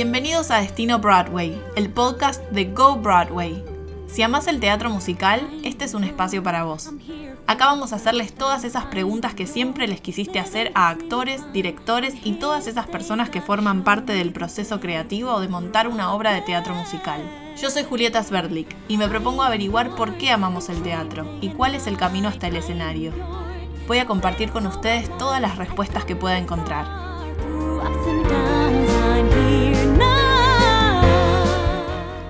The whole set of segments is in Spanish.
Bienvenidos a Destino Broadway, el podcast de Go Broadway. Si amas el teatro musical, este es un espacio para vos. Acá vamos a hacerles todas esas preguntas que siempre les quisiste hacer a actores, directores y todas esas personas que forman parte del proceso creativo de montar una obra de teatro musical. Yo soy Julieta Sverdlik y me propongo averiguar por qué amamos el teatro y cuál es el camino hasta el escenario. Voy a compartir con ustedes todas las respuestas que pueda encontrar.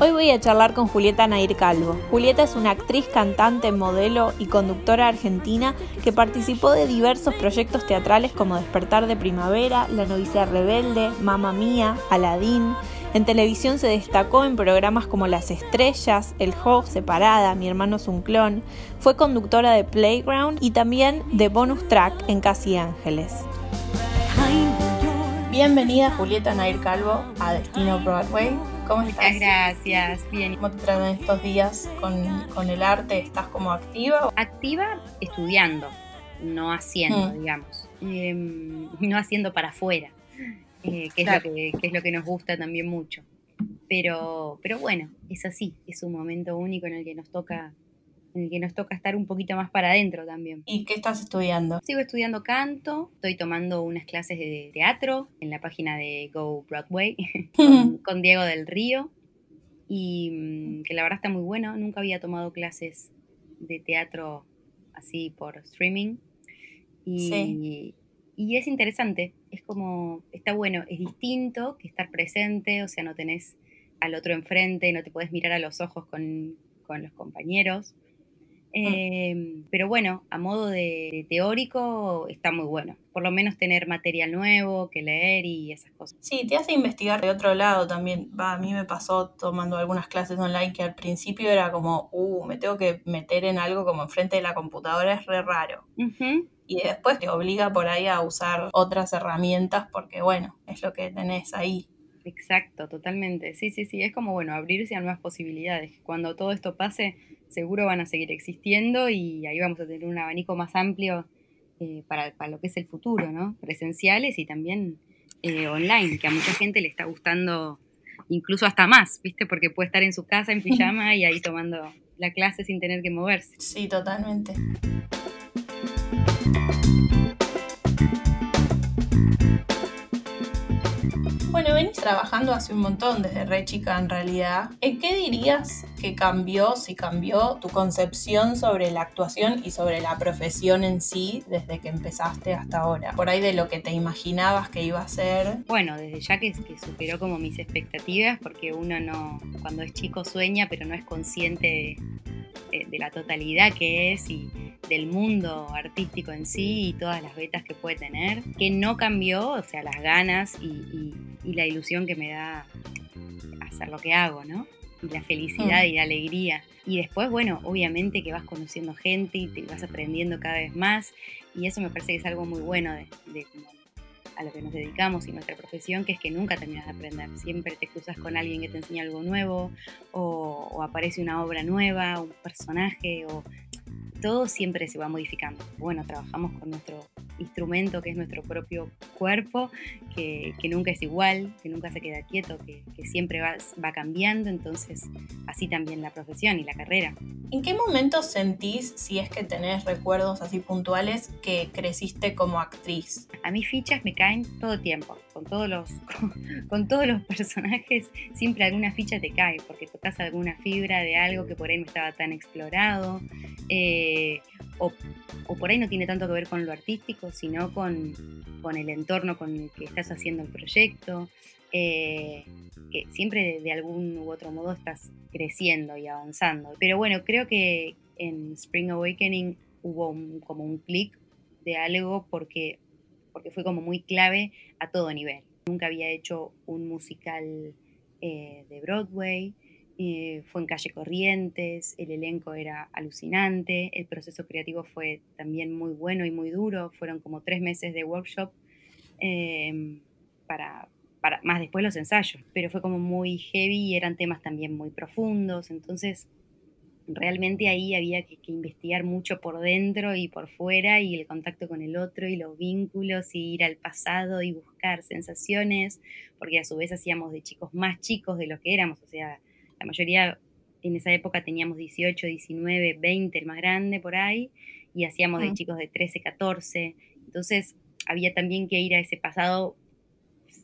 Hoy voy a charlar con Julieta Nair Calvo. Julieta es una actriz, cantante, modelo y conductora argentina que participó de diversos proyectos teatrales como Despertar de Primavera, La novicia rebelde, Mamma Mía, Aladín. En televisión se destacó en programas como Las Estrellas, El Ho, Separada, Mi hermano es un clon. Fue conductora de Playground y también de Bonus Track en Casi Ángeles. Bienvenida Julieta Nair Calvo a Destino Broadway. ¿Cómo estás? Muchas gracias, bien. ¿Cómo te tratan estos días con, el arte? ¿Estás como activa? Activa estudiando, no haciendo, mm. digamos. Em, no haciendo para afuera, eh, que, es lo que, es lo que nos gusta también mucho. Pero, pero bueno, es así, es un momento único en el que nos toca que nos toca estar un poquito más para adentro también. ¿Y qué estás estudiando? Sigo estudiando canto, estoy tomando unas clases de teatro en la página de Go Broadway con, Diego del Río y mm, que la verdad está muy bueno, nunca había tomado clases de teatro así por streaming y, y es interesante, es como, está bueno, es distinto que estar presente, o sea, no tenés al otro enfrente, no te puedes mirar a los ojos con, con los compañeros. Em, pero bueno, a modo de, teórico está muy bueno. Por lo menos tener material nuevo que leer y esas cosas. Sí, te hace investigar de otro lado también. Va, a mí me pasó tomando algunas clases online que al principio era como, uh, me tengo que meter en algo como enfrente de la computadora, es re raro. Y después te obliga por ahí a usar otras herramientas porque, bueno, es lo que tenés ahí. Exacto, totalmente. Sí, sí, sí. Es como, bueno, abrirse a nuevas posibilidades. Cuando todo esto pase, seguro van a seguir existiendo y ahí vamos a tener un abanico más amplio eh, para, lo que es el futuro, ¿no? Presenciales y también eh, online, que a mucha gente le está gustando incluso hasta más, ¿viste? Porque puede estar en su casa en pijama y ahí tomando la clase sin tener que moverse. Sí, totalmente. Trabajando hace un montón, desde re chica en realidad. ¿En qué dirías que cambió, si cambió, tu concepción sobre la actuación y sobre la profesión en sí desde que empezaste hasta ahora? Por ahí de lo que te imaginabas que iba a ser. Bueno, desde ya que, que superó como mis expectativas, porque uno no, cuando es chico sueña, pero no es consciente de, la totalidad que es y del mundo artístico en sí y todas las vetas que puede tener, que no cambió, o sea, las ganas y, la ilusión que me da hacer lo que hago, ¿no? Y la felicidad mm. y la alegría. Y después, bueno, obviamente que vas conociendo gente y te vas aprendiendo cada vez más y eso me parece que es algo muy bueno de, de a lo que nos dedicamos y nuestra profesión, que es que nunca terminas de aprender. Siempre te cruzas con alguien que te enseña algo nuevo, o, aparece una obra nueva, un personaje, o todo siempre se va modificando. Bueno, trabajamos con nuestro instrumento que es nuestro propio cuerpo, que, nunca es igual, que nunca se queda quieto, que, siempre va, va, cambiando, entonces así también la profesión y la carrera. ¿En qué momento sentís, si es que tenés recuerdos así puntuales, que creciste como actriz? A mis fichas me caen todo el tiempo, con todos los, con, todos los personajes, siempre alguna ficha te cae, porque tocas alguna fibra de algo que por ahí no estaba tan explorado. Eh, o, por ahí no tiene tanto que ver con lo artístico, sino con, el entorno con el que estás haciendo el proyecto. Eh, que siempre de, algún u otro modo estás creciendo y avanzando. Pero bueno, creo que en Spring Awakening hubo como un clic de algo porque, porque fue como muy clave a todo nivel. Nunca había hecho un musical eh, de Broadway, eh, fue en calle Corrientes, el elenco era alucinante, el proceso creativo fue también muy bueno y muy duro, fueron como tres meses de workshop em, para, más después los ensayos, pero fue como muy heavy y eran temas también muy profundos, entonces realmente ahí había que, investigar mucho por dentro y por fuera y el contacto con el otro y los vínculos y ir al pasado y buscar sensaciones, porque a su vez hacíamos de chicos más chicos de lo que éramos, o sea, la mayoría en esa época teníamos 18, 19, 20, el más grande por ahí, y hacíamos de mm. chicos de 13, 14, entonces había también que ir a ese pasado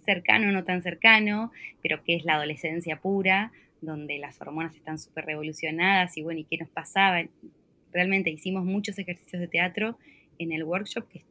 cercano, no tan cercano, pero que es la adolescencia pura, donde las hormonas están súper revolucionadas y bueno, ¿y qué nos pasaba? Realmente hicimos muchos ejercicios de teatro en el workshop que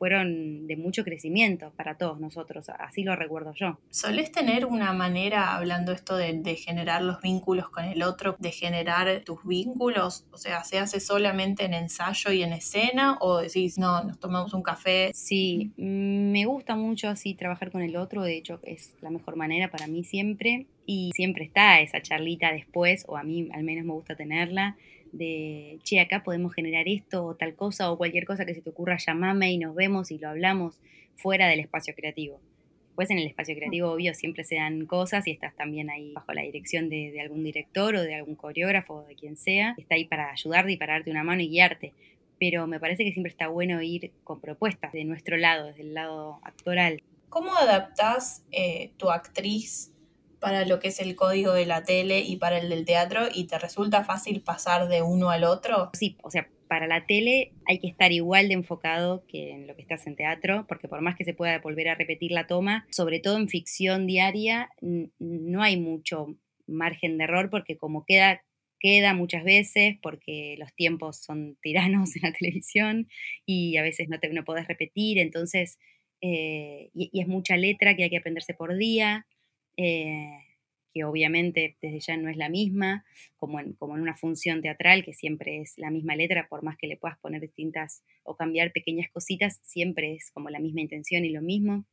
fueron de mucho crecimiento para todos nosotros, así lo recuerdo yo. ¿Solés tener una manera, hablando esto de, generar los vínculos con el otro, de generar tus vínculos? O sea, ¿se hace solamente en ensayo y en escena o decís, no, nos tomamos un café? Sí, me gusta mucho así trabajar con el otro, de hecho es la mejor manera para mí siempre y siempre está esa charlita después, o a mí al menos me gusta tenerla de, che, acá podemos generar esto o tal cosa o cualquier cosa que se te ocurra, llamame y nos vemos y lo hablamos fuera del espacio creativo. Pues en el espacio creativo, obvio, siempre se dan cosas y estás también ahí bajo la dirección de, algún director o de algún coreógrafo o de quien sea. Está ahí para ayudarte y para darte una mano y guiarte. Pero me parece que siempre está bueno ir con propuestas de nuestro lado, desde el lado actoral. ¿Cómo adaptás eh, tu actriz para lo que es el código de la tele y para el del teatro y te resulta fácil pasar de uno al otro? Sí, o sea, para la tele hay que estar igual de enfocado que en lo que estás en teatro, porque por más que se pueda volver a repetir la toma, sobre todo en ficción diaria, no hay mucho margen de error porque como queda queda muchas veces porque los tiempos son tiranos en la televisión y a veces no, te, no podés repetir, entonces, eh, y, y, es mucha letra que hay que aprenderse por día. Eh, que obviamente desde ya no es la misma, como en, como en una función teatral, que siempre es la misma letra, por más que le puedas poner distintas o cambiar pequeñas cositas, siempre es como la misma intención y lo mismo.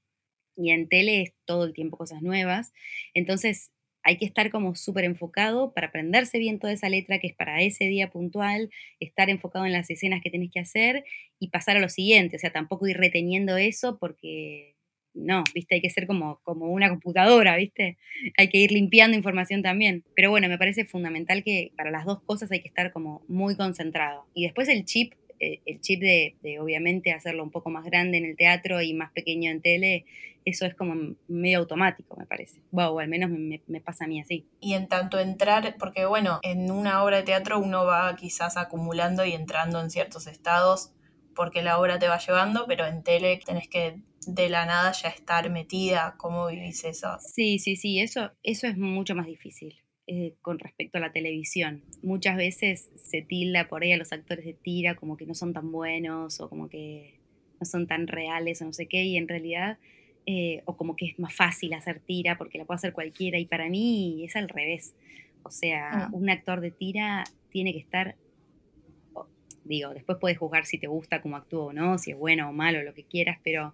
Y en tele es todo el tiempo cosas nuevas. Entonces hay que estar como súper enfocado para aprenderse bien toda esa letra que es para ese día puntual, estar enfocado en las escenas que tenés que hacer y pasar a lo siguiente. O sea, tampoco ir reteniendo eso porque no, viste, hay que ser como, como una computadora, viste, hay que ir limpiando información también. Pero bueno, me parece fundamental que para las dos cosas hay que estar como muy concentrado. Y después el chip, eh, el chip de, obviamente hacerlo un poco más grande en el teatro y más pequeño en tele, eso es como medio automático, me parece. o al menos me, me, pasa a mí así. Y en tanto entrar, porque bueno, en una obra de teatro uno va quizás acumulando y entrando en ciertos estados porque la obra te va llevando, pero en tele tenés que de la nada ya estar metida? ¿Cómo vivís eso? Sí, sí, sí, eso, eso es mucho más difícil. Eh, con respecto a la televisión. Muchas veces se tilda por ahí a los actores de tira como que no son tan buenos o como que no son tan reales o no sé qué, y en realidad, eh, o como que es más fácil hacer tira porque la puede hacer cualquiera, y para mí es al revés. O sea, mm. un actor de tira tiene que estar, digo, después puedes juzgar si te gusta cómo actúa o no, si es bueno o malo, lo que quieras, pero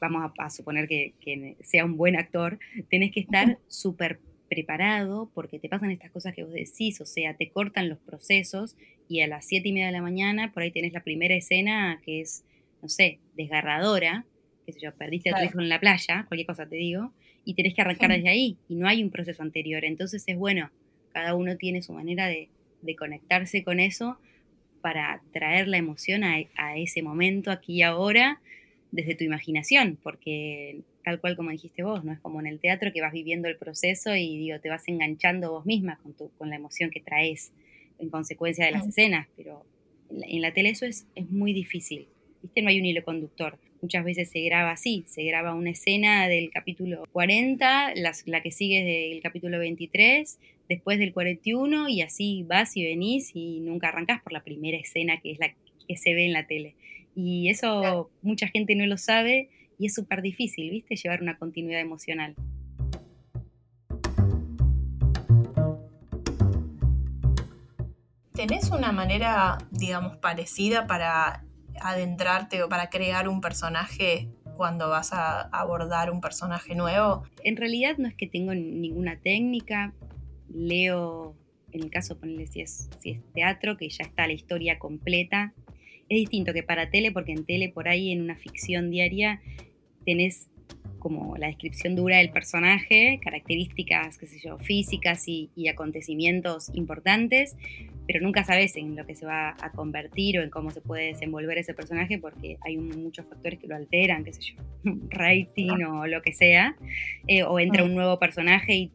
vamos a, suponer que, sea un buen actor, tenés que estar súper preparado porque te pasan estas cosas que vos decís, o sea, te cortan los procesos y a las siete y media de la mañana por ahí tenés la primera escena que es, no sé, desgarradora, qué sé yo, perdiste a tu hijo en la playa, cualquier cosa te digo, y tenés que arrancar desde ahí y no hay un proceso anterior. Entonces es bueno, cada uno tiene su manera de, conectarse con eso para traer la emoción a, a ese momento, aquí y ahora, desde tu imaginación, porque tal cual como dijiste vos, no es como en el teatro que vas viviendo el proceso y digo, te vas enganchando vos misma con, tu, con la emoción que traes en consecuencia de las escenas, pero en la, tele eso es, es muy difícil, ¿viste? No hay un hilo conductor. Muchas veces se graba así, se graba una escena del capítulo 40, la que sigue del capítulo 23, después del 41 y así vas y venís y nunca arrancás por la primera escena que es la que se ve en la tele. Y eso mucha gente no lo sabe y es súper difícil, ¿viste? Llevar una continuidad emocional. ¿Tenés una manera, digamos, parecida para adentrarte o para crear un personaje cuando vas a abordar un personaje nuevo? En realidad no es que tengo ninguna técnica. Leo, en el caso, ponle si es, si es teatro, que ya está la historia completa es distinto que para tele, porque en tele por ahí en una ficción diaria tenés como la descripción dura del personaje, características, qué sé yo, físicas y, acontecimientos importantes, pero nunca sabes en lo que se va a convertir o en cómo se puede desenvolver ese personaje porque hay muchos factores que lo alteran, qué sé yo, rating o lo que sea, eh, o entra un nuevo personaje y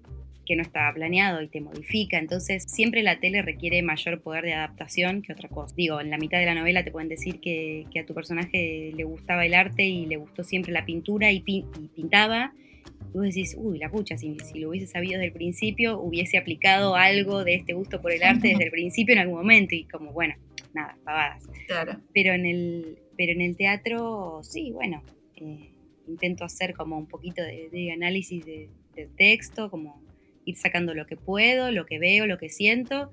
que no estaba planeado y te modifica. Entonces, siempre la tele requiere mayor poder de adaptación que otra cosa. Digo, en la mitad de la novela te pueden decir que, a tu personaje le gustaba el arte y le gustó siempre la pintura y, pintaba. Y vos decís, uy, la pucha, si, si, lo hubiese sabido desde el principio, hubiese aplicado algo de este gusto por el arte desde el principio en algún momento. Y como, bueno, nada, pavadas. Claro. Pero en el, pero en el teatro, sí, bueno, eh, intento hacer como un poquito de, análisis de, del texto, como ir sacando lo que puedo, lo que veo, lo que siento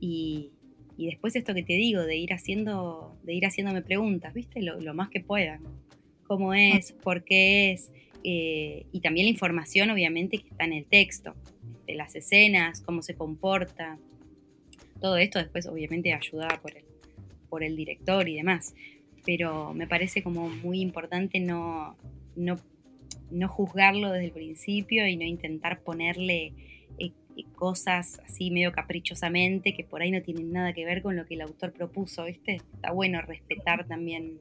y, después esto que te digo, de ir haciendo, de ir haciéndome preguntas, ¿viste? Lo, más que pueda. ¿Cómo es? ¿Por qué es? Eh, y también la información, obviamente, que está en el texto, de las escenas, cómo se comporta. Todo esto después, obviamente, ayudada por el, por el director y demás. Pero me parece como muy importante no, no, no juzgarlo desde el principio y no intentar ponerle cosas así medio caprichosamente que por ahí no tienen nada que ver con lo que el autor propuso, ¿viste? Está bueno respetar también,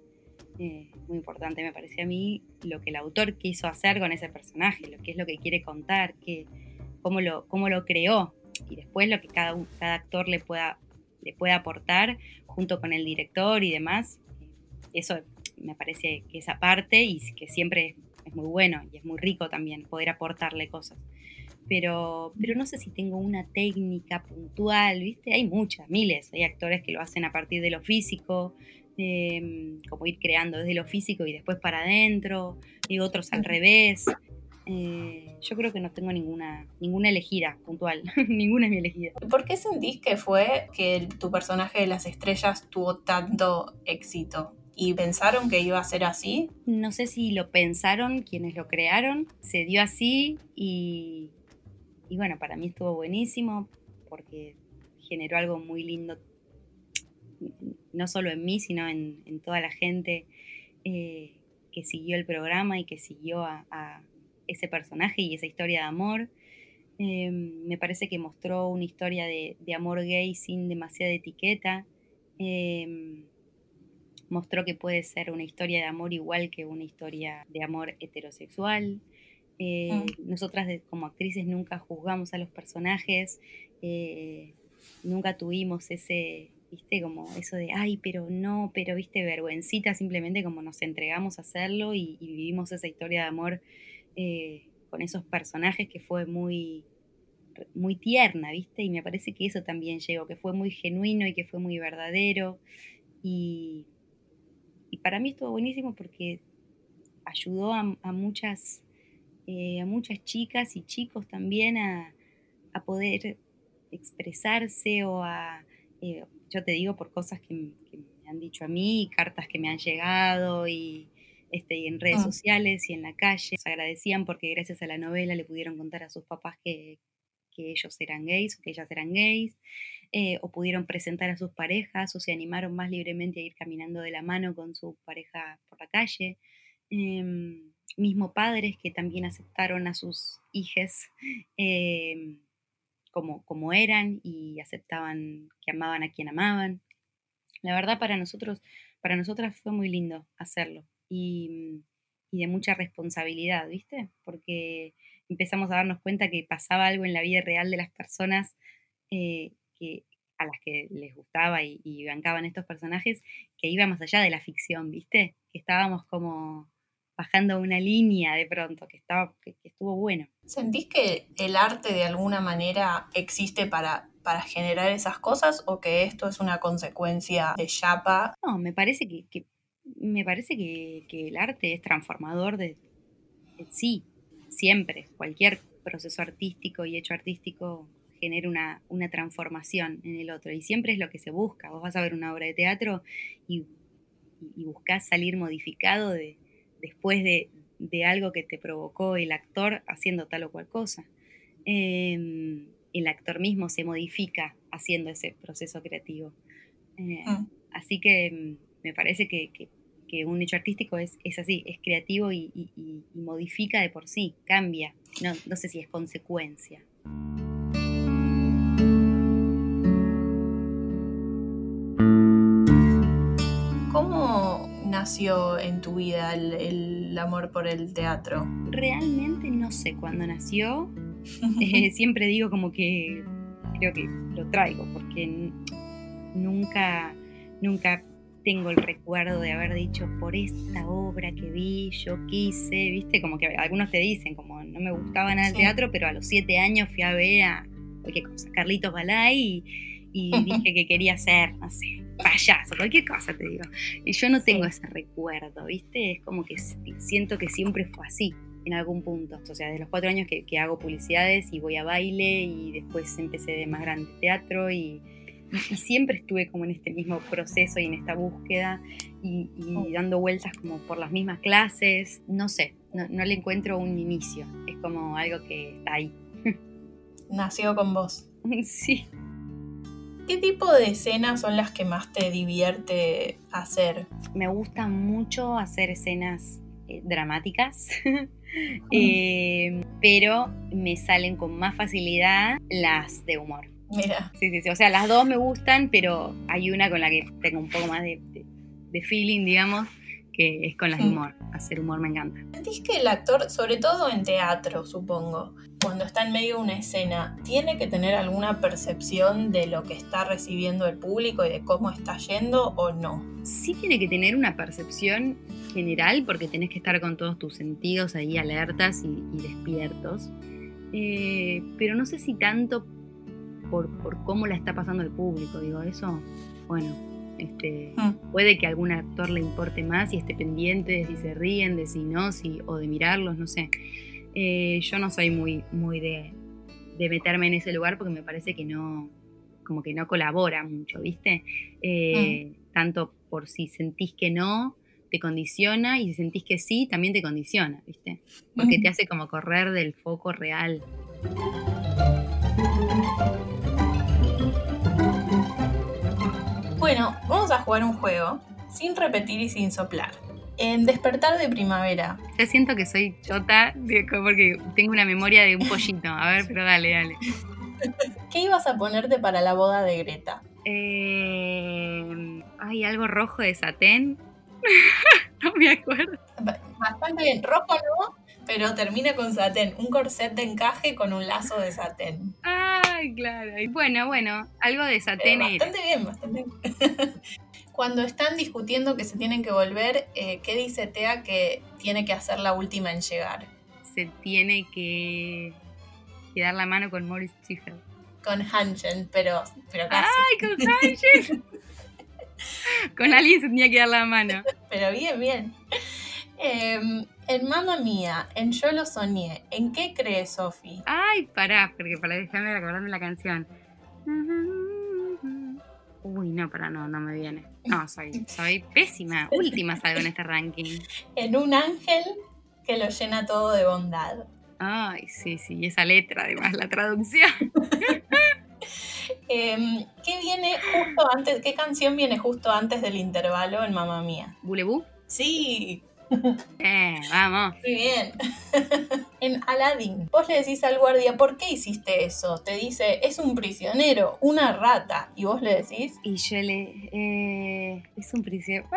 eh, muy importante me parece a mí, lo que el autor quiso hacer con ese personaje, lo que es lo que quiere contar, que, cómo, lo, cómo lo creó y después lo que cada, cada actor le pueda, le pueda aportar junto con el director y demás. Eso me parece que esa parte y que siempre es muy bueno y es muy rico también poder aportarle cosas pero, pero no sé si tengo una técnica puntual, ¿viste? Hay muchas, miles, hay actores que lo hacen a partir de lo físico, em, como ir creando desde lo físico y después para adentro, y otros al revés. Eh, yo creo que no tengo ninguna, ninguna elegida puntual, ninguna es mi elegida. ¿Por qué sentís que fue que tu personaje de las estrellas tuvo tanto éxito? ¿Y pensaron que iba a ser así? No sé si lo pensaron quienes lo crearon, se dio así y, y bueno, para mí estuvo buenísimo porque generó algo muy lindo, no solo en mí, sino en, toda la gente eh, que siguió el programa y que siguió a, ese personaje y esa historia de amor. Eh, me parece que mostró una historia de, amor gay sin demasiada etiqueta. Eh, mostró que puede ser una historia de amor igual que una historia de amor heterosexual. Eh, mm. Nosotras como actrices nunca juzgamos a los personajes, eh, nunca tuvimos ese, viste, como eso de, ay, pero no, pero viste, vergüencita, simplemente como nos entregamos a hacerlo y, vivimos esa historia de amor eh, con esos personajes que fue muy, muy tierna, viste, y me parece que eso también llegó, que fue muy genuino y que fue muy verdadero. Y, para mí estuvo buenísimo porque ayudó a muchas eh, a muchas chicas y chicos también a, poder expresarse o a, eh, yo te digo por cosas que, me han dicho a mí, cartas que me han llegado y, este, en redes ah. sociales y en la calle. Se agradecían porque gracias a la novela le pudieron contar a sus papás que, ellos eran gays o que ellas eran gays, eh, o pudieron presentar a sus parejas o se animaron más libremente a ir caminando de la mano con su pareja por la calle. Em, mismo padres que también aceptaron a sus hijas em, como, como eran y aceptaban que amaban a quien amaban. La verdad para nosotros, para nosotras fue muy lindo hacerlo y, de mucha responsabilidad, ¿viste? Porque empezamos a darnos cuenta que pasaba algo en la vida real de las personas eh, que, a las que les gustaba y, y, bancaban estos personajes, que iba más allá de la ficción, ¿viste? Que estábamos como bajando una línea de pronto, que, estaba, que, estuvo bueno. ¿Sentís que el arte de alguna manera existe para, para generar esas cosas o que esto es una consecuencia de Chapa? No, me parece que, me parece que, el arte es transformador de, sí, siempre. Cualquier proceso artístico y hecho artístico genera una, una, transformación en el otro. Y siempre es lo que se busca. Vos vas a ver una obra de teatro y, y buscas salir modificado de, después de, algo que te provocó el actor haciendo tal o cual cosa. Em, el actor mismo se modifica haciendo ese proceso creativo. Eh, mm. Así que em, me parece que, un hecho artístico es, así, es creativo y, modifica de por sí, cambia. No, no sé si es consecuencia. Nació en tu vida el, el amor por el teatro? Realmente no sé cuándo nació. Eh, siempre digo como que creo que lo traigo porque nunca, nunca tengo el recuerdo de haber dicho por esta obra que vi, yo quise, viste, como que algunos te dicen, como no me gustaba nada el Sí. teatro, pero a los siete años fui a ver a Carlitos Balay y, y dije que quería ser, no sé, payaso, cualquier cosa te digo. Y yo no tengo ese recuerdo, viste, es como que siento que siempre fue así en algún punto. O sea, de los cuatro años que, que hago publicidades y voy a baile y después empecé de más grande teatro y, y- y siempre estuve como en este mismo proceso y en esta búsqueda y, y Oh. dando vueltas como por las mismas clases. No sé, no, no le encuentro un inicio. Es como algo que está ahí. Nació con vos. sí. ¿Qué tipo de escenas son las que más te divierte hacer? Me gusta mucho hacer escenas eh, dramáticas, eh, pero me salen con más facilidad las de humor. Mira, Sí, sí, sí. O sea, las dos me gustan, pero hay una con la que tengo un poco más de, de- de feeling, digamos, que es con las humor. Hacer humor me encanta. ¿sentís que el actor, sobre todo en teatro, supongo, cuando está en medio de una escena, tiene que tener alguna percepción de lo que está recibiendo el público y de cómo está yendo o no? Sí tiene que tener una percepción general, porque tenés que estar con todos tus sentidos ahí alertas y, y despiertos. Eh, pero no sé si tanto por, por cómo la está pasando el público. Digo, eso, bueno, este, Mm. puede que a algún actor le importe más y esté pendiente de si se ríen, de si no, si, o de mirarlos, no sé. Eh, yo no soy muy, muy de, de meterme en ese lugar porque me parece que no, como que no colabora mucho, ¿viste? Eh, Tanto por si sentís que no, te condiciona, y si sentís que sí, también te condiciona, ¿viste? Porque te hace como correr del foco real. Bueno, vamos a jugar un juego sin repetir y sin soplar. En Despertar de Primavera, Ya siento que soy chota porque tengo una memoria de un pollito. A ver, pero dale, dale. ¿qué ibas a ponerte para la boda de Greta? Eh, ¿Hay algo rojo de satén? no me acuerdo. Ba- Bastante bien, rojo no, pero termina con satén, un corset de encaje con un lazo de satén. Ay, claro. Y Bueno, bueno, algo de satén era. bastante bien, bastante bien. Cuando están discutiendo que se tienen que volver, eh, ¿qué dice Tea que tiene que hacer la última en llegar? Se tiene que, que dar la mano con Morris Schiffer. Con Hanchen, pero, pero casi. ¡Ay, con Hansen! con alguien se tenía que dar la mano. Pero bien, bien. Em, en Mamma Mía, en Yo lo soñé, ¿en qué cree Sofi? Ay, pará, porque para dejarme acordarme la canción. Uy, no, pará, no, no me viene. No, soy, soy pésima. Última salgo en este ranking. En un ángel que lo llena todo de bondad. Ay, sí, sí, y esa letra, además, la traducción. Em, ¿Qué viene justo antes? ¿Qué canción viene justo antes del intervalo en Mamma Mía? ¿Bulebú? Sí, Eh, vamos. muy bien. en Aladdin, vos le decís al guardia, ¿por qué hiciste eso? Te dice, es un prisionero, una rata. Y vos le decís, Y yo le. eh, es un prisionero.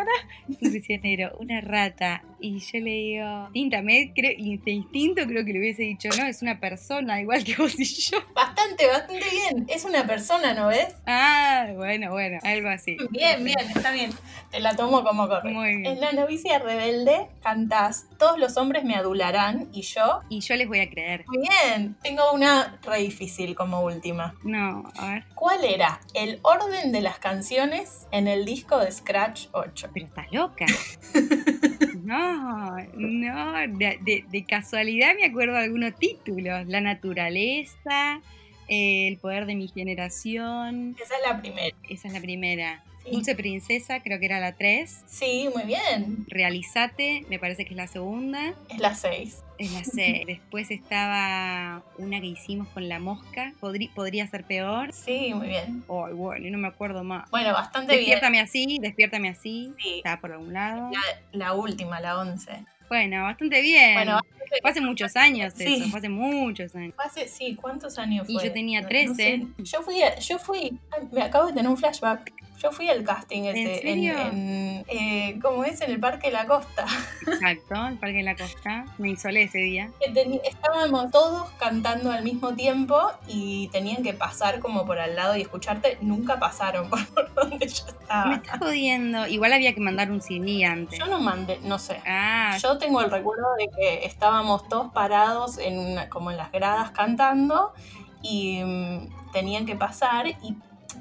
Es un prisionero, una rata. Y yo le digo. Tíntame, creo, de instinto creo que le hubiese dicho, no, es una persona, igual que vos y yo. bastante, bastante bien. Es una persona, ¿no ves? Ah, bueno, bueno, algo así. Bien, bien, está bien. Te la tomo como correcto. Muy bien. En La novicia rebelde cantás Todos los hombres me adularán y yo. Y yo les voy a creer. Muy bien. Tengo una re difícil como última. No, a ver. ¿Cuál era el orden de las canciones en el disco de Scratch 8? Pero estás loca. No, no, de, de- de casualidad me acuerdo de algunos títulos. La naturaleza, eh, el poder de mi generación. Esa es la primera. Esa es la primera. Sí. Dulce Princesa, creo que era la 3. Sí, muy bien. Realizate, me parece que es la segunda. Es la 6. Es la C. Después estaba una que hicimos con la mosca. Podrí- podría ser peor. Sí, muy bien. Ay, bueno, y no me acuerdo más. Bueno, bastante bien. Despiértame así, despiértame así. Sí, Está por algún lado. la, la última, la 11. Bueno, bastante bien. Bueno, fue hace muchos años Sí. eso, fue hace muchos años. Fue hace, sí, ¿cuántos años Y fue? yo tenía No- no 13. sé. Yo fui, yo fui, me acabo de tener un flashback. Yo fui al casting ese, ¿En serio? eh, ¿cómo es? En el Parque de la Costa. Exacto, el Parque de la Costa. Me insolé ese día. Estábamos todos cantando al mismo tiempo y tenían que pasar como por al lado y escucharte. Nunca pasaron por donde yo Me estaba. está jodiendo. Igual había que mandar un CD antes. Yo no mandé, no sé. Ah, Yo tengo el recuerdo de que estábamos todos parados en una- como en las gradas cantando y mm, tenían que pasar y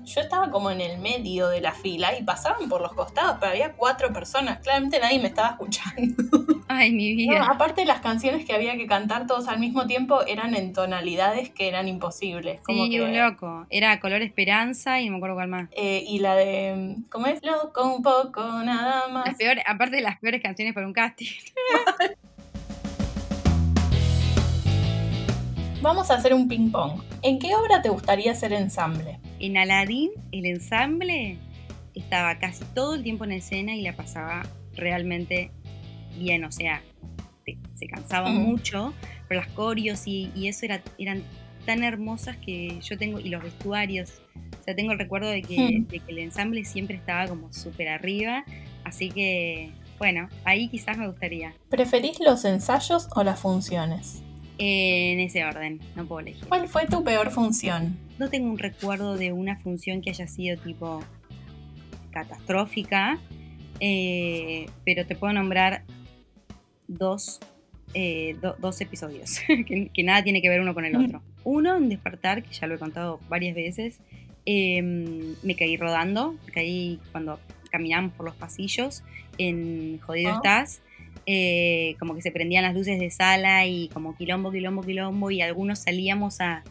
yo estaba como en el medio de la fila y pasaban por los costados, pero había cuatro personas. Claramente nadie me estaba escuchando. ay, mi No, vida. aparte las canciones que había que cantar todos al mismo tiempo eran en tonalidades que eran imposibles. Como Sí, que, un loco. Era color esperanza y no me acuerdo cuál más. eh, y la de, ¿cómo es? Loco un poco, nada más. Las peores, aparte de las peores canciones para un casting. Vamos a hacer un ping pong. ¿En qué obra te gustaría hacer ensamble? En Aladdin, el ensamble estaba casi todo el tiempo en escena y la pasaba realmente bien. O sea, te- se cansaba Ujú. mucho, pero las corios y, y eso era, eran tan hermosas que yo tengo, y los vestuarios. O sea, tengo el recuerdo de que, Hmm. de que el ensamble siempre estaba como súper arriba. Así que, bueno, ahí quizás me gustaría. ¿Preferís los ensayos o las funciones? En ese orden, no puedo elegir. ¿Cuál fue tu peor función? No tengo un recuerdo de una función que haya sido tipo catastrófica, eh, pero te puedo nombrar dos, eh, do- dos episodios que, que nada tiene que ver uno con el otro. Uno en despertar, que ya lo he contado varias veces, eh, me caí rodando, me caí cuando caminamos por los pasillos en Jodido Ah. Estás. Eh, como que se prendían las luces de sala y como quilombo, quilombo, quilombo, y algunos salíamos a,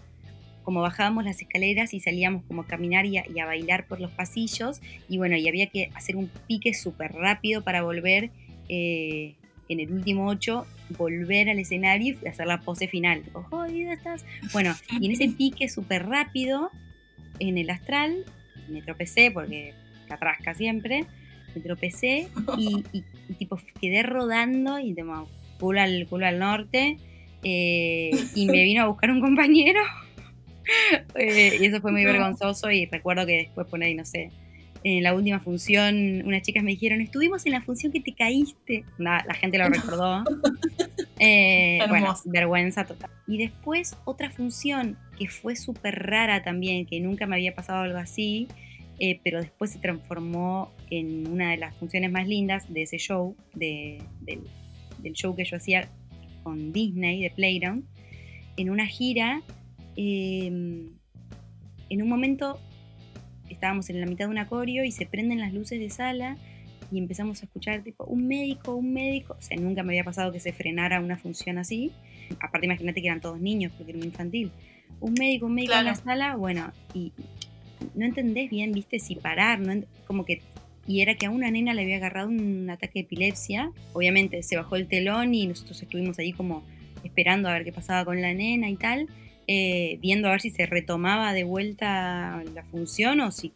como bajábamos las escaleras y salíamos como a caminar y a, y a bailar por los pasillos, y bueno, y había que hacer un pique súper rápido para volver eh, en el último 8, volver al escenario y hacer la pose final. Tipo, jodido estás. Bueno, y en ese pique súper rápido, en el astral, me tropecé porque catrasca siempre, me tropecé y, y- y tipo quedé rodando y como culo al, culo al norte eh, y me vino a buscar un compañero Eh, y eso fue muy No. vergonzoso y recuerdo que después por ahí, no sé, en la última función unas chicas me dijeron, estuvimos en la función que te caíste. La gente lo recordó. Eh, bueno, vergüenza total. Y después otra función que fue súper rara también, que nunca me había pasado algo así, eh, pero después se transformó en una de las funciones más lindas de ese show, de- del, del show que yo hacía con Disney, de Playground, en una gira. eh, en un momento estábamos en la mitad de un acorio y se prenden las luces de sala y empezamos a escuchar tipo un médico, un médico, o sea, nunca me había pasado que se frenara una función así. Aparte imagínate que eran todos niños porque era un infantil. Un médico, un médico en la Claro. sala, bueno, y no entendés bien, viste, si parar, como que y era que a una nena le había agarrado un ataque de epilepsia. Obviamente se bajó el telón y nosotros estuvimos ahí como esperando a ver qué pasaba con la nena y tal, eh, viendo a ver si se retomaba de vuelta la función o si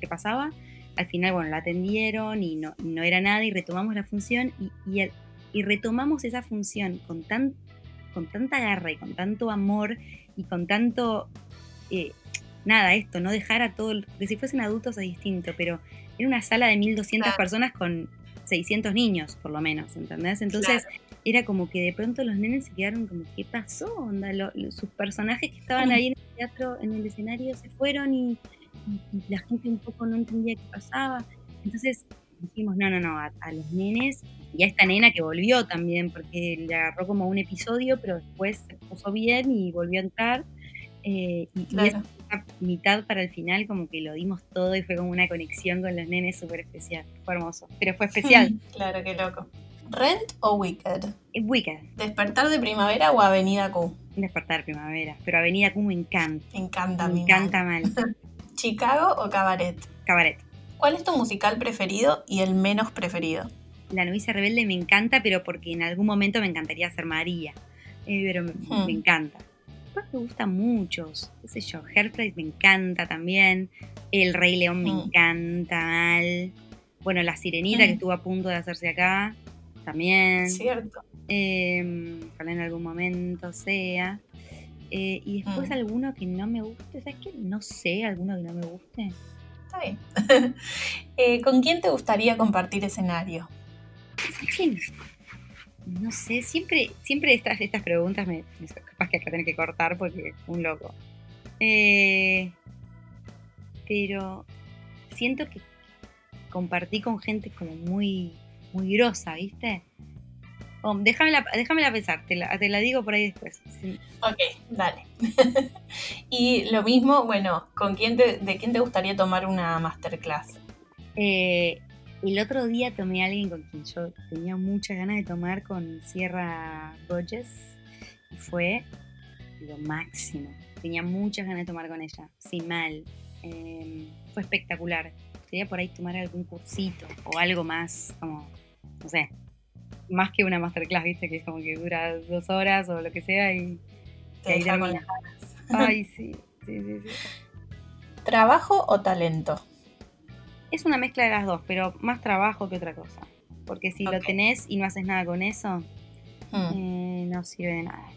qué pasaba. Al final, bueno, la atendieron y no, no era nada y retomamos la función y, y, y retomamos esa función con, tan, con tanta garra y con tanto amor y con tanto... eh, nada, esto, no dejar a todo... Porque si fuesen adultos es distinto, pero era una sala de 1200 Claro. personas con 600 niños, por lo menos, ¿entendés? Entonces era como que de pronto los nenes se quedaron como, ¿qué pasó? Onda, Lo- lo- sus personajes que estaban ahí en el teatro, en el escenario, se fueron y, y- y la gente un poco no entendía qué pasaba. Entonces dijimos, no, no, no, a, a los nenes y a esta nena que volvió también, porque le agarró como un episodio, pero después se puso bien y volvió a entrar. Eh, y, y Claro. esa mitad para el final como que lo dimos todo y fue como una conexión con los nenes súper especial. Fue hermoso, pero fue especial. claro, qué loco. ¿Rent o Wicked? Es Wicked, ¿Despertar de primavera o Avenida Q? despertar primavera, pero Avenida Q me encanta, Me encanta, me encanta mal. mal. ¿Chicago o Cabaret? Cabaret. ¿Cuál es tu musical preferido y el menos preferido? La novicia rebelde me encanta, pero porque en algún momento me encantaría ser María. Eh, pero me, Hmm. me encanta. Después me gustan muchos, qué sé yo, Hairspray me encanta también. El Rey León me Hmm. encanta mal. Bueno, La Sirenita que estuvo a punto de hacerse acá, también. Cierto. Eh, ojalá en algún momento sea. Eh, y después Mm. alguno que no me guste, ¿sabes qué? No sé, alguno que no me guste. Está bien. Eh, ¿Con quién te gustaría compartir escenario? No sé, siempre, siempre estas, estas preguntas me, capaz que acá tener que cortar porque un loco. Eh, pero siento que compartí con gente como muy, muy grosa, ¿viste? Oh, déjamela, pensar, te la, te la, digo por ahí después. Ok, dale. y lo mismo, bueno, ¿con quién ¿de quién te gustaría tomar una masterclass? Eh, el otro día tomé a alguien con quien yo tenía muchas ganas de tomar con Sierra Gorges y fue lo máximo. Tenía muchas ganas de tomar con ella, sin mal. Em, fue espectacular. Quería por ahí tomar algún cursito o algo más, como, no sé, más que una masterclass, viste, que es como que dura dos horas o lo que sea y, ahí termina. Ay, sí, sí, sí, sí. ¿Trabajo o talento? Es una mezcla de las dos, pero más trabajo que otra cosa. Porque si lo tenés y no haces nada con eso, hmm. eh, no sirve de nada.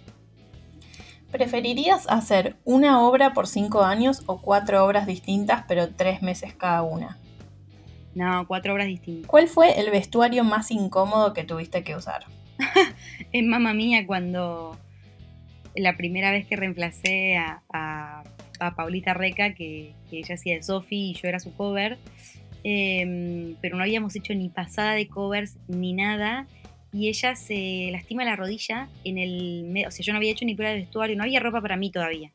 ¿Preferirías hacer una obra por cinco años o cuatro obras distintas, pero tres meses cada una? No, cuatro obras distintas. ¿Cuál fue el vestuario más incómodo que tuviste que usar? en mamá mía cuando la primera vez que reemplacé a, Paulita Reca, que, ella hacía de Sophie y yo era su cover, em, pero no habíamos hecho ni pasada de covers ni nada. Y ella se lastima la rodilla en el medio, o sea, yo no había hecho ni prueba de vestuario, no había ropa para mí todavía.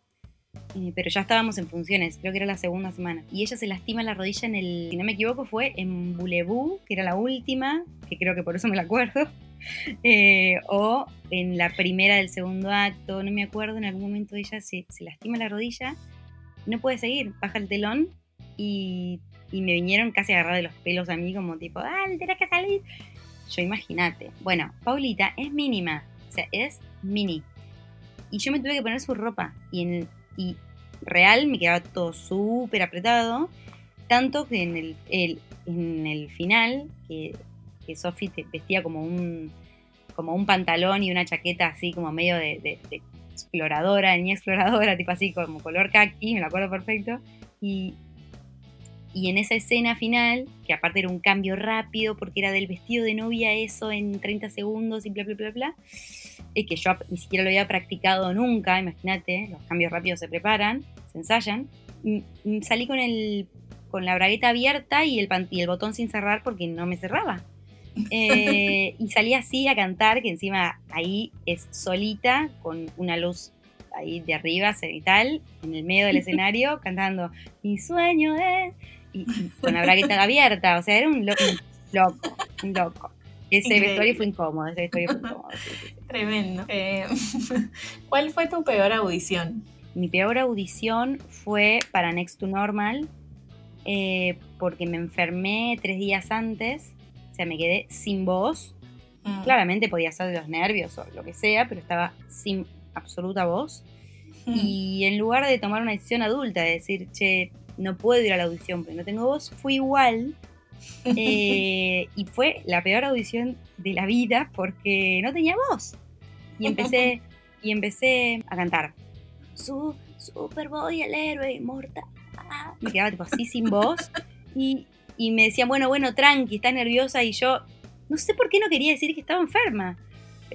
Eh, pero ya estábamos en funciones, creo que era la segunda semana. Y ella se lastima la rodilla en el, si no me equivoco, fue en Boulevou, que era la última, que creo que por eso me la acuerdo. Eh, o en la primera del segundo acto, no me acuerdo, en algún momento ella se, se lastima la rodilla, no puede seguir, baja el telón y, y me vinieron casi a agarrar de los pelos a mí, como tipo, dale, tenés que salir. Yo imagínate. Bueno, Paulita es mínima, o sea, es mini. Y yo me tuve que poner su ropa. Y en, y real me quedaba todo súper apretado, tanto que en el, en el final, que, que Sophie vestía como un, como un pantalón y una chaqueta así como medio de, exploradora, niña exploradora, tipo así como color kaki, me lo acuerdo perfecto, y, y en esa escena final, que aparte era un cambio rápido porque era del vestido de novia eso en 30 segundos y bla, bla, bla, bla, y que yo ni siquiera lo había practicado nunca, imagínate, los cambios rápidos se preparan, se ensayan. salí con, el, con la bragueta abierta y el, y el botón sin cerrar porque no me cerraba. Eh, y salí así a cantar, que encima ahí es solita, con una luz ahí de arriba, cenital, en el medio del escenario, cantando Mi sueño es. Y, con la bragueta abierta, o sea, era un loco, un loco, un loco. Ese vestuario fue incómodo, ese vestuario fue incómodo. Tremendo. Eh, ¿Cuál fue tu peor audición? Mi peor audición fue para Next to Normal, eh, porque me enfermé tres días antes, o sea, me quedé sin voz. Mm. Claramente podía ser de los nervios o lo que sea, pero estaba sin absoluta voz. Mm. Y en lugar de tomar una decisión adulta, de decir, che, no puedo ir a la audición porque no tengo voz, fui igual eh, y fue la peor audición de la vida porque no tenía voz. Y empecé, y empecé a cantar. Su, Superboy, el héroe inmortal. Me quedaba tipo así sin voz. Y, y me decían, bueno, bueno, tranqui, estás nerviosa. Y yo, no sé por qué no quería decir que estaba enferma.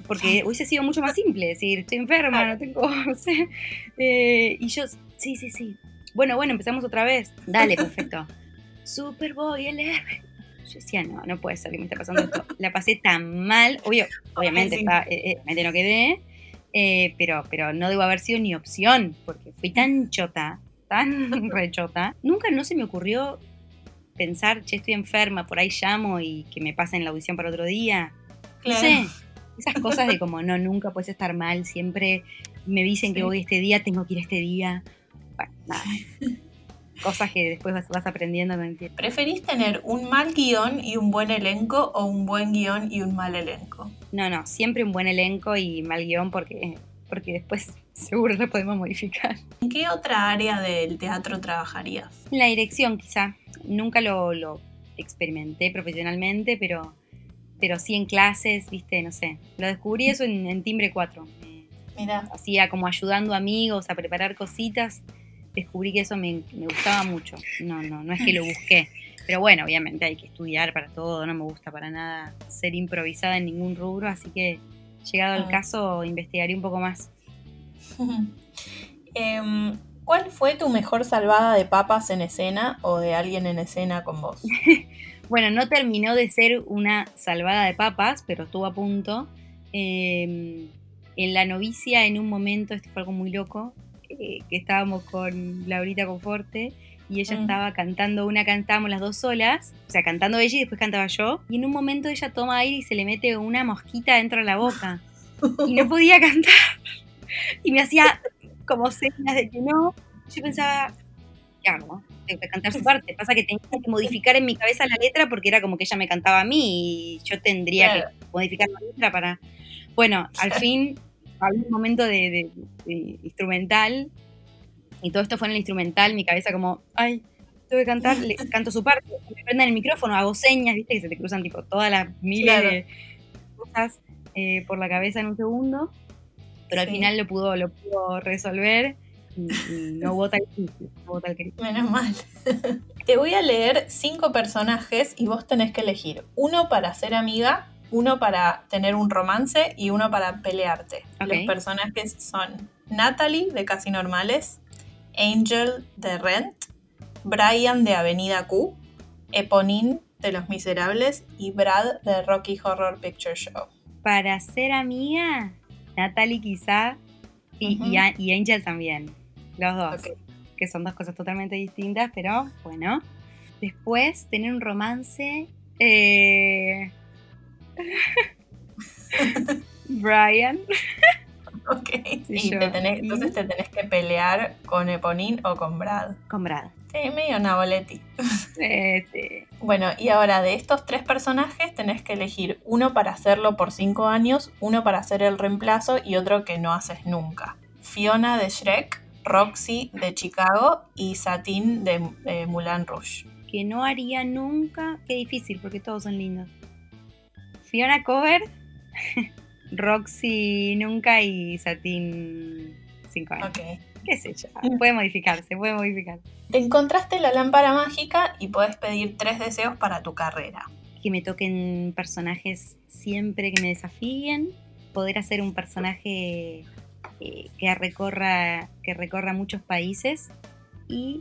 Porque hubiese sido mucho más simple decir, estoy enferma, no tengo voz. Eh, y yo, sí, sí, sí. Bueno, bueno, empezamos otra vez. Dale, perfecto. Superboy, el héroe. Yo decía, no, no puede ser que me esté pasando esto. La pasé tan mal, obvio, obviamente, está, eh, eh no quedé, eh, pero, pero no debo haber sido ni opción, porque fui tan chota, tan rechota. Nunca no se me ocurrió pensar, che, estoy enferma, por ahí llamo y que me pasen la audición para otro día. No sé, esas cosas de como, no, nunca puedes estar mal, siempre me dicen que voy este día, tengo que ir este día. Bueno, nada. cosas que después vas, aprendiendo. ¿Preferís tener un mal guion y un buen elenco o un buen guion y un mal elenco? No, no, siempre un buen elenco y mal guion porque, porque después seguro lo podemos modificar. ¿En qué otra área del teatro trabajarías? En la dirección quizá. Nunca lo, lo experimenté profesionalmente, pero, pero sí en clases, viste, no sé. Lo descubrí eso en, Timbre 4. Mira. Hacía como ayudando amigos a preparar cositas descubrí que eso me, me gustaba mucho. No, no, no es que lo busqué. Pero bueno, obviamente hay que estudiar para todo, no me gusta para nada ser improvisada en ningún rubro, así que llegado el Ah. caso investigaré un poco más. Em, ¿Cuál fue tu mejor salvada de papas en escena o de alguien en escena con vos? Bueno, no terminó de ser una salvada de papas, pero estuvo a punto. Eh, en la novicia, en un momento, esto fue algo muy loco, eh, que estábamos con Laurita Conforte y ella Mm. estaba cantando una, cantábamos las dos solas, o sea, cantando ella y después cantaba yo. Y en un momento ella toma aire y se le mete una mosquita dentro de la boca y no podía cantar. Y me hacía como señas de que no. Yo pensaba, ¿qué hago? Tengo que cantar su parte. Pasa que tenía que modificar en mi cabeza la letra porque era como que ella me cantaba a mí y yo tendría Claro. que modificar la letra para. Bueno, al fin había un momento de, de- de instrumental y todo esto fue en el instrumental. Mi cabeza, como, ay, tengo que cantar, le canto su parte. Me prendan el micrófono, hago señas, viste, que se te cruzan tipo todas las miles Claro. de cosas eh, por la cabeza en un segundo. Pero al Sí. final lo pudo, lo pudo resolver y, y no hubo tal crisis. Menos mal. Te voy a leer cinco personajes y vos tenés que elegir uno para ser amiga, uno para tener un romance y uno para pelearte. Los personajes son Natalie de Casi Normales, Angel de Rent, Brian de Avenida Q, Eponine de Los Miserables y Brad de Rocky Horror Picture Show. Para ser amiga, Natalie quizá y, Angel también. Los dos. Que son dos cosas totalmente distintas, pero bueno. Después, tener un romance. eh, Brian. Ok. Sí, y entonces te tenés que pelear con Eponine o con Brad. Con Brad. Sí, medio Naboletti. Este, Bueno, y ahora de estos tres personajes tenés que elegir uno para hacerlo por cinco años, uno para hacer el reemplazo y otro que no haces nunca. Fiona de Shrek, Roxy de Chicago y Satine de, de Moulin Rouge. que no haría nunca. Qué difícil, porque todos son lindos. Fiona Cover, Roxy nunca y Satin 5 años. Qué sé yo. Puede modificarse, puede modificar. Encontraste la lámpara mágica y puedes pedir tres deseos para tu carrera. Que me toquen personajes siempre que me desafíen. Poder hacer un personaje eh, que recorra, que recorra muchos países. Y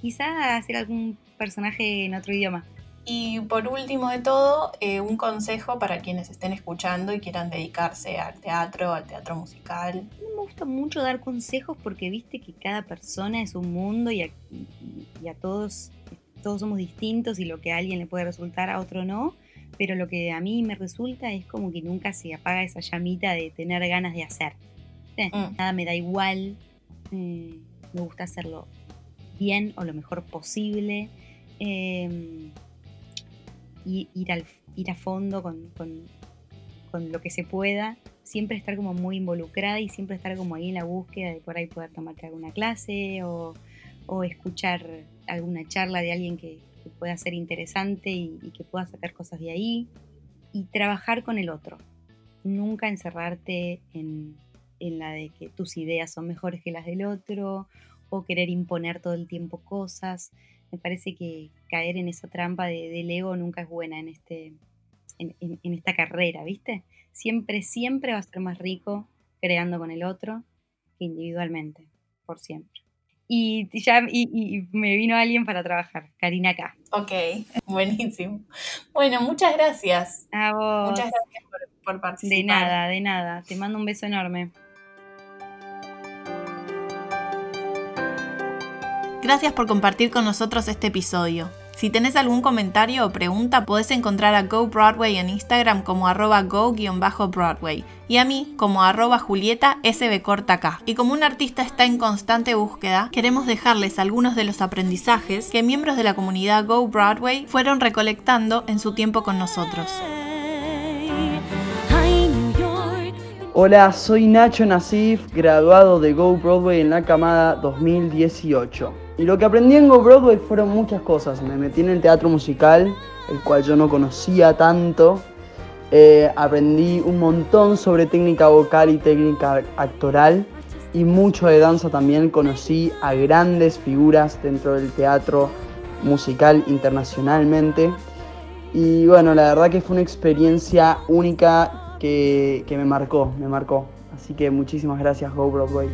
quizá hacer algún personaje en otro idioma. Y por último de todo, eh, un consejo para quienes estén escuchando y quieran dedicarse al teatro, al teatro musical. Me gusta mucho dar consejos porque viste que cada persona es un mundo y a, y- y a todos, todos somos distintos y lo que a alguien le puede resultar a otro no. Pero lo que a mí me resulta es como que nunca se apaga esa llamita de tener ganas de hacer. Mm. Nada me da igual. eh, me gusta hacerlo bien o lo mejor posible. Y ir, al, ir a fondo con, con- con lo que se pueda. Siempre estar como muy involucrada y siempre estar como ahí en la búsqueda de por ahí poder tomarte alguna clase o, o escuchar alguna charla de alguien que, que pueda ser interesante y, y que pueda sacar cosas de ahí. Y trabajar con el otro. Nunca encerrarte en, en la de que tus ideas son mejores que las del otro o querer imponer todo el tiempo cosas. Me parece que caer en esa trampa de- del ego nunca es buena en, este, en, en- en esta carrera, ¿viste? Siempre, siempre va a ser más rico creando con el otro que individualmente, por siempre. Y, ya, y, y me vino alguien para trabajar, Karina K. Ok, buenísimo. Bueno, muchas gracias. A vos. Muchas gracias por, por participar. De nada, de nada. Te mando un beso enorme. Gracias por compartir con nosotros este episodio. Si tenés algún comentario o pregunta, podés encontrar a Go Broadway en Instagram como arroba go-broadway y a mí como arroba julieta sbcortacá. Y como un artista está en constante búsqueda, queremos dejarles algunos de los aprendizajes que miembros de la comunidad Go Broadway fueron recolectando en su tiempo con nosotros. Hola, soy Nacho Nasif, graduado de Go Broadway en la camada 2018. Y lo que aprendí en Go Broadway fueron muchas cosas. Me metí en el teatro musical, el cual yo no conocía tanto. Eh, aprendí un montón sobre técnica vocal y técnica actoral y mucho de danza también. Conocí a grandes figuras dentro del teatro musical internacionalmente. Y bueno, la verdad que fue una experiencia única que, me marcó, me marcó. Así que muchísimas gracias, Go Broadway.